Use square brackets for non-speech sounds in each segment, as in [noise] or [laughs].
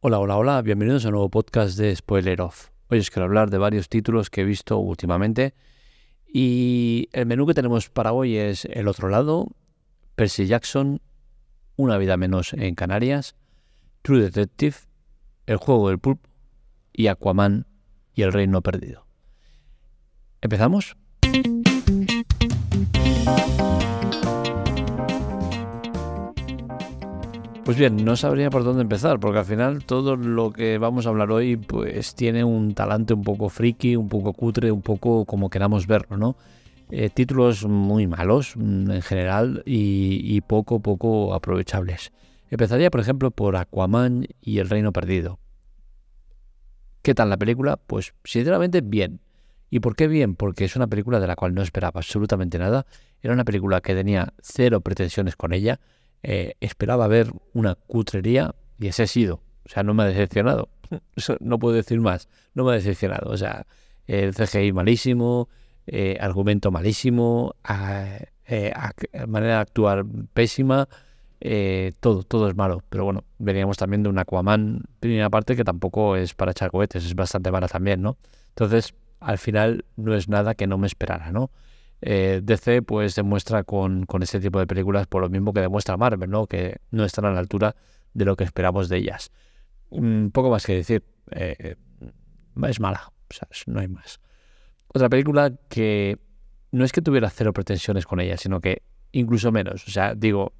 Hola, hola, hola, bienvenidos a un nuevo podcast de Spoiler Off. Hoy os quiero hablar de varios títulos que he visto últimamente y el menú que tenemos para hoy es El otro lado, Percy Jackson, Una vida menos en Canarias, True Detective, El juego del pulpo y Aquaman y el reino perdido. ¿Empezamos? Pues bien, no sabría por dónde empezar, porque al final todo lo que vamos a hablar hoy pues tiene un talante un poco friki, un poco cutre, un poco como queramos verlo, ¿no? Eh, títulos muy malos mm, en general y, poco, poco aprovechables. Empezaría, por ejemplo, por Aquaman y El Reino Perdido. ¿Qué tal la película? Pues sinceramente bien. ¿Y por qué bien? Porque es una película de la cual no esperaba absolutamente nada. Era una película que tenía cero pretensiones con ella eh, esperaba ver una cutrería y ese ha sido. O sea, no me ha decepcionado. [laughs] no puedo decir más. No me ha decepcionado. O sea, el CGI malísimo, eh, argumento malísimo, eh, manera de actuar pésima. todo, todo es malo. Pero bueno, veníamos también de un Aquaman, primera parte, que tampoco es para echar cohetes, es bastante mala también, ¿no? Entonces, al final no es nada que no me esperara, ¿no? Eh, DC pues demuestra con, con este tipo de películas por lo mismo que demuestra Marvel, ¿no? que no están a la altura de lo que esperamos de ellas. Un poco más que decir, eh, es mala, no hay más. Otra película que no es que tuviera cero pretensiones con ella, sino que incluso menos. O sea, digo,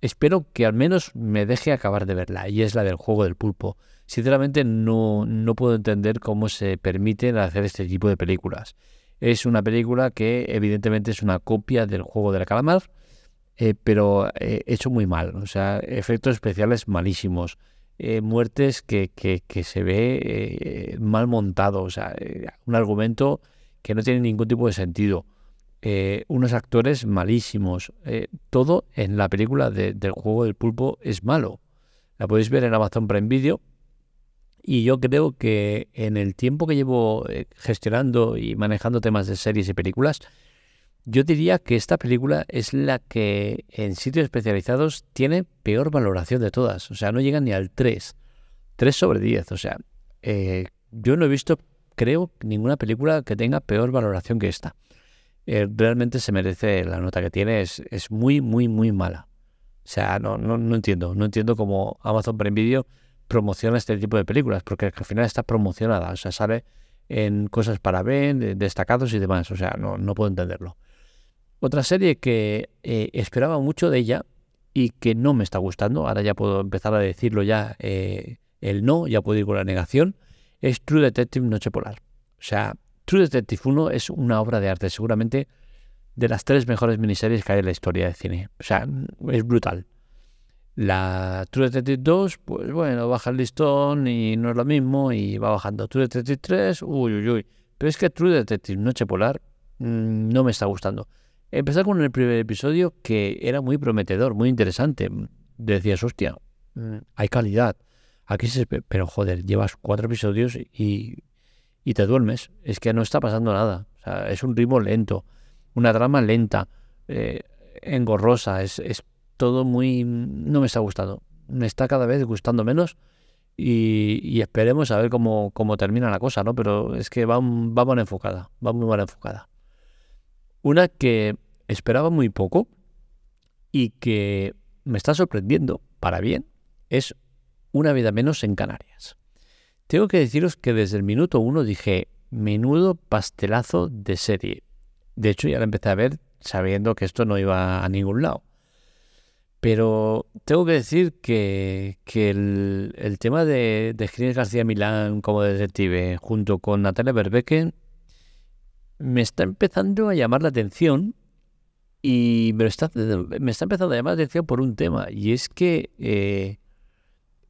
espero que al menos me deje acabar de verla, y es la del juego del pulpo. Sinceramente no, no puedo entender cómo se permiten hacer este tipo de películas. Es una película que evidentemente es una copia del juego de la calamar, eh, pero eh, hecho muy mal. O sea, efectos especiales malísimos. Eh, muertes que, que, se ve mal montado. O sea, un argumento que no tiene ningún tipo de sentido. unos actores malísimos. todo en la película del juego del pulpo es malo. La podéis ver en Amazon Prime Video y yo creo que en el tiempo que llevo eh, gestionando y manejando temas de series y películas, yo diría que esta película es la que en sitios especializados tiene peor valoración de todas. O sea, no llega ni al 3. 3 sobre 10. O sea, eh, yo no he visto, creo, ninguna película que tenga peor valoración que esta. Eh, realmente se merece la nota que tiene. Es, es muy, muy, muy mala. O sea, no, no, no entiendo. No entiendo cómo Amazon Prime Video promociona este tipo de películas, porque al final está promocionada, o sea, sale en cosas para ver, destacados y demás, o sea, no, no puedo entenderlo. Otra serie que eh, esperaba mucho de ella y que no me está gustando, ahora ya puedo empezar a decirlo ya eh, el no, ya puedo ir con la negación, es True Detective Noche Polar. O sea, True Detective 1 es una obra de arte, seguramente de las tres mejores miniseries que hay en la historia del cine. O sea, es brutal. La True Detective 2, pues bueno, baja el listón y no es lo mismo y va bajando. True Detective 3, uy, uy, uy. Pero es que True Detective Noche Polar mm, no me está gustando. Empezar con el primer episodio que era muy prometedor, muy interesante. Decías, hostia, mm, hay calidad. Aquí se... Pero joder, llevas cuatro episodios y, y te duermes. Es que no está pasando nada. O sea, es un ritmo lento, una trama lenta, eh, engorrosa, es, es todo muy... no me está gustando. Me está cada vez gustando menos y, esperemos a ver cómo, cómo, termina la cosa, ¿no? Pero es que va, va mal enfocada, va muy mal enfocada. Una que esperaba muy poco y que me está sorprendiendo para bien es Una vida menos en Canarias. Tengo que deciros que desde el minuto uno dije, menudo pastelazo de serie. De hecho, ya la empecé a ver sabiendo que esto no iba a ningún lado. Pero tengo que decir que, el, tema de, de García Milán como detective junto con Natalia Berbeque me está empezando a llamar la atención y me, está, me está empezando a llamar la atención por un tema y es que eh,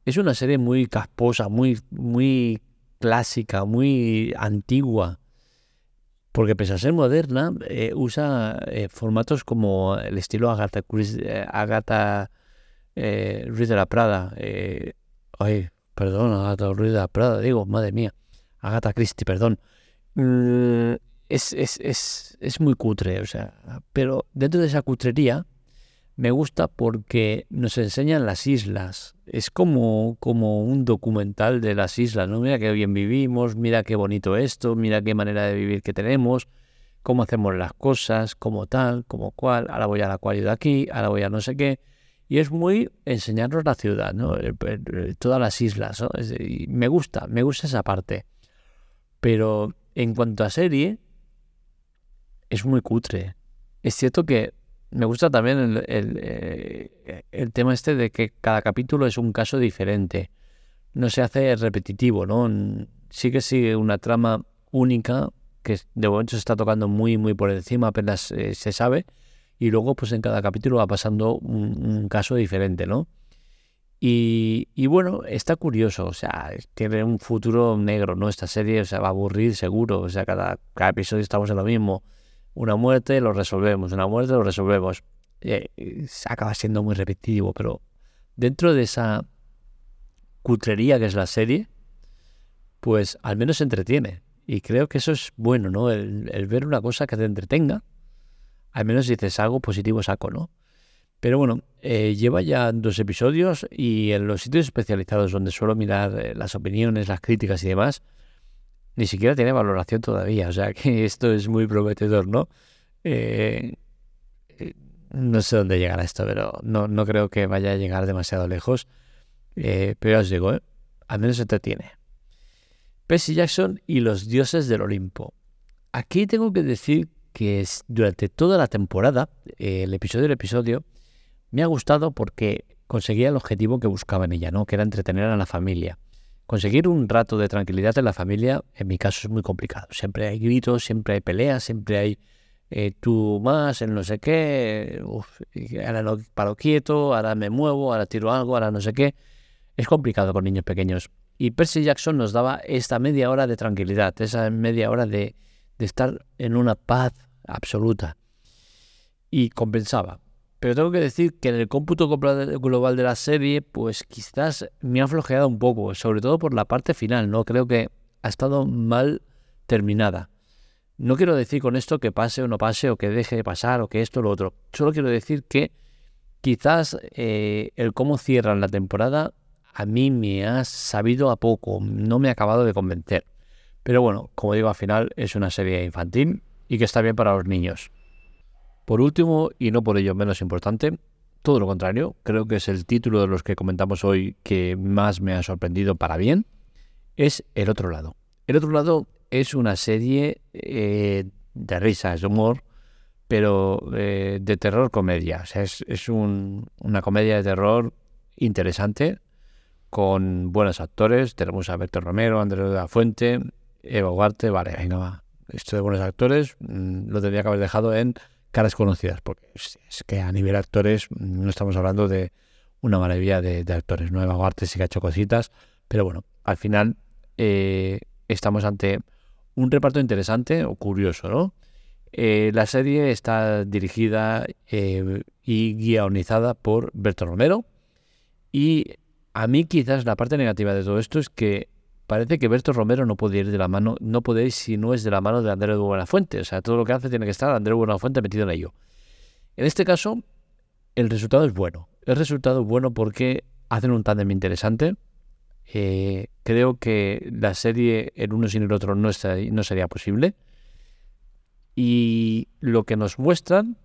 es una serie muy casposa, muy, muy clásica, muy antigua porque pese a ser moderna, eh, usa eh, formatos como el estilo Agatha, eh, Agatha Ruiz de la Prada. ay, perdón, Agatha Ruiz de la Prada, digo, madre mía. Agatha Christie, perdón. Mm, es, es, es, es, muy cutre, o sea, pero dentro de esa cutrería Me gusta porque nos enseñan las islas. Es como, como un documental de las islas, ¿no? Mira qué bien vivimos, mira qué bonito esto, mira qué manera de vivir que tenemos, cómo hacemos las cosas, como tal, como cual, ahora voy al acuario de aquí, ahora voy a no sé qué. Y es muy enseñarnos la ciudad, ¿no? Todas las islas, ¿no? me gusta, me gusta esa parte. Pero en cuanto a serie, es muy cutre. Es cierto que me gusta también el, eh, el, tema este de que cada capítulo es un caso diferente. No se hace repetitivo, ¿no? Sí que sigue una trama única que de momento se está tocando muy, muy por encima, apenas eh, se sabe. Y luego, pues en cada capítulo va pasando un, caso diferente, ¿no? Y, y, bueno, está curioso, o sea, tiene un futuro negro, ¿no? Esta serie, o sea, va a aburrir seguro, o sea, cada, cada episodio estamos en lo mismo una muerte, lo resolvemos, una muerte, lo resolvemos. Eh, acaba siendo muy repetitivo, pero dentro de esa cutrería que es la serie, pues al menos se entretiene. Y creo que eso es bueno, ¿no? El, ver una cosa que te entretenga, al menos dices algo positivo saco, ¿no? Pero bueno, eh, lleva ya dos episodios y en los sitios especializados donde suelo mirar eh, las opiniones, las críticas y demás, ni siquiera tiene valoración todavía. O sea [laughs] que esto es muy prometedor, ¿no? Eh, eh, no sé dónde llegará esto, pero no, no creo que vaya a llegar demasiado lejos. Eh, pero os digo, al menos se entretiene. Percy Jackson y los dioses del Olimpo. Aquí tengo que decir que durante toda la temporada, el episodio del episodio, me ha gustado porque conseguía el objetivo que buscaba en ella, ¿no? Que era entretener a la familia. Conseguir un rato de tranquilidad en la familia, en mi caso, es muy complicado. Siempre hay gritos, siempre hay peleas, siempre hay eh, tú más, el no sé qué, ahora no paro quieto, ahora me muevo, ahora tiro algo, ahora no sé qué. Es complicado con niños pequeños. Y Percy Jackson nos daba esta media hora de tranquilidad, esa media hora de, de estar en una paz absoluta. Y compensaba. Pero tengo que decir que en el cómputo global de la serie, pues quizás me ha flojeado un poco, sobre todo por la parte final, ¿no? Creo que ha estado mal terminada. No quiero decir con esto que pase o no pase, o que deje de pasar, o que esto o lo otro. Solo quiero decir que quizás eh, el cómo cierran la temporada a mí me ha sabido a poco, no me ha acabado de convencer. Pero bueno, como digo, al final es una serie infantil y que está bien para los niños. Por último, y no por ello menos importante, todo lo contrario, creo que es el título de los que comentamos hoy que más me ha sorprendido para bien, es El otro lado. El otro lado es una serie eh, de risas, de humor, pero eh, de terror comedia. Sea, es, una comedia de terror interesante, con buenos actores. Tenemos a Berto Romero, Andrés de la Fuente, Eva Ugarte, vale, venga va. Esto de buenos actores mm, lo tendría que haber dejado en caras conocidas, porque es, que a nivel actores no estamos hablando de una maravilla de, actores. Nueva Guarte sí que ha hecho cositas, pero bueno, al final eh, estamos ante un reparto interesante o curioso, ¿no? Eh, la serie está dirigida eh, y guionizada por Berto Romero y a mí quizás la parte negativa de todo esto es que parece que Berto Romero no puede ir de la mano, no ir si no es de la mano de Andrés Buenafuente. O sea, todo lo que hace tiene que estar Andrés Buenafuente metido en ello. En este caso, el resultado es bueno. El resultado es bueno porque hacen un tándem interesante. Eh, creo que la serie el uno sin el otro no, está, sería posible. Y lo que nos muestran,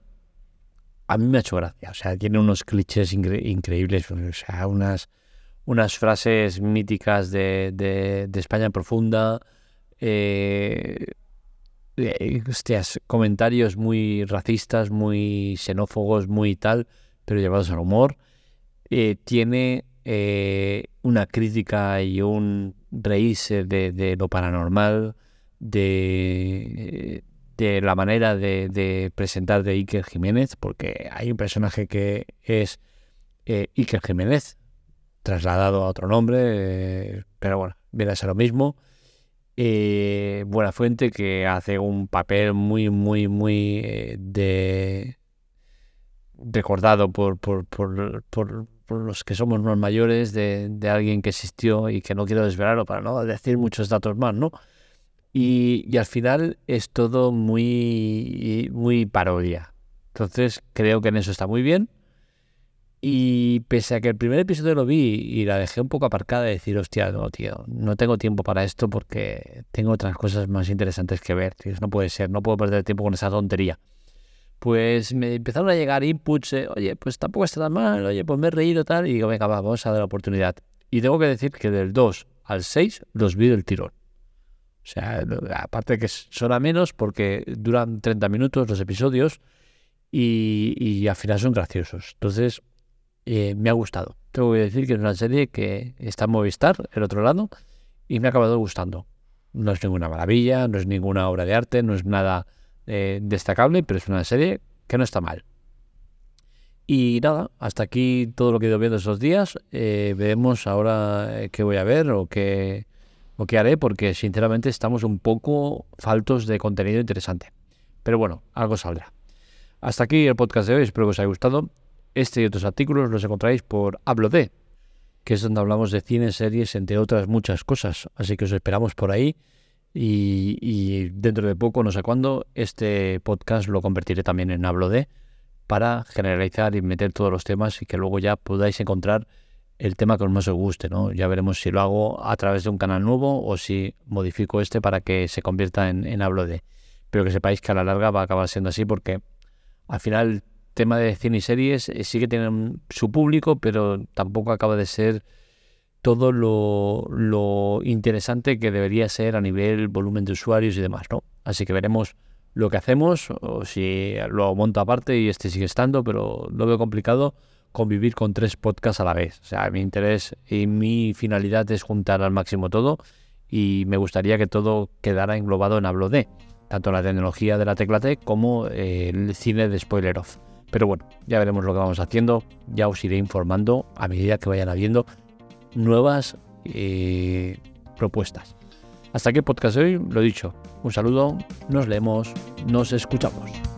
a mí me ha hecho gracia. O sea, tiene unos clichés increíbles, o sea, unas unas frases míticas de, de, España profunda, eh, eh, comentarios muy racistas, muy xenófobos, muy tal, pero llevados al humor. Eh, tiene una crítica y un reírse de, lo paranormal, de, de la manera de, presentar de Iker Jiménez, porque hay un personaje que es Iker Jiménez, trasladado a otro nombre, eh, pero bueno, viene a ser lo mismo. Eh, Buena Fuente que hace un papel muy, muy, muy eh, de recordado por, por, por, por, los que somos más mayores de, de, alguien que existió y que no quiero desvelarlo para no decir muchos datos más, ¿no? Y, y al final es todo muy, muy parodia. Entonces creo que en eso está muy bien Y pese a que el primer episodio lo vi y la dejé un poco aparcada, de decir, hostia, no, tío, no tengo tiempo para esto porque tengo otras cosas más interesantes que ver. Tío, no puede ser, no puedo perder tiempo con esa tontería. Pues me empezaron a llegar inputs, oye, pues tampoco está tan mal, oye, pues me he reído tal, y digo, venga, va, vamos a dar la oportunidad. Y tengo que decir que del 2 al 6 los vi del tirón. O sea, aparte que son a menos porque duran 30 minutos los episodios y, y al final son graciosos. Entonces, eh, me ha gustado. Tengo que decir que es una serie que está en Movistar, el otro lado, y me ha acabado gustando. No es ninguna maravilla, no es ninguna obra de arte, no es nada eh, destacable, pero es una serie que no está mal. Y nada, hasta aquí todo lo que he ido viendo esos días. Eh, veremos ahora qué voy a ver o qué, o qué haré, porque sinceramente estamos un poco faltos de contenido interesante. Pero bueno, algo saldrá. Hasta aquí el podcast de hoy, espero que os haya gustado. Este y otros artículos los encontráis por Hablo de, que es donde hablamos de cine, series, entre otras muchas cosas. Así que os esperamos por ahí. Y, dentro de poco, no sé cuándo, este podcast lo convertiré también en Hablo de para generalizar y meter todos los temas y que luego ya podáis encontrar el tema que más os guste, ¿no? Ya veremos si lo hago a través de un canal nuevo o si modifico este para que se convierta en, en Hablo de. Pero que sepáis que a la larga va a acabar siendo así porque al final tema de cine y series eh, sí que tienen su público, pero tampoco acaba de ser todo lo, interesante que debería ser a nivel volumen de usuarios y demás, ¿no? Así que veremos lo que hacemos, o si lo monto aparte y este sigue estando, pero lo veo complicado convivir con tres podcasts a la vez. O sea, mi interés y mi finalidad es juntar al máximo todo y me gustaría que todo quedara englobado en Hablo de, tanto la tecnología de la tecla T como el cine de spoiler off. Pero bueno, ya veremos lo que vamos haciendo, ya os iré informando a medida que vayan habiendo nuevas eh, propuestas. Hasta aquí el podcast de hoy, lo dicho, un saludo, nos leemos, nos escuchamos.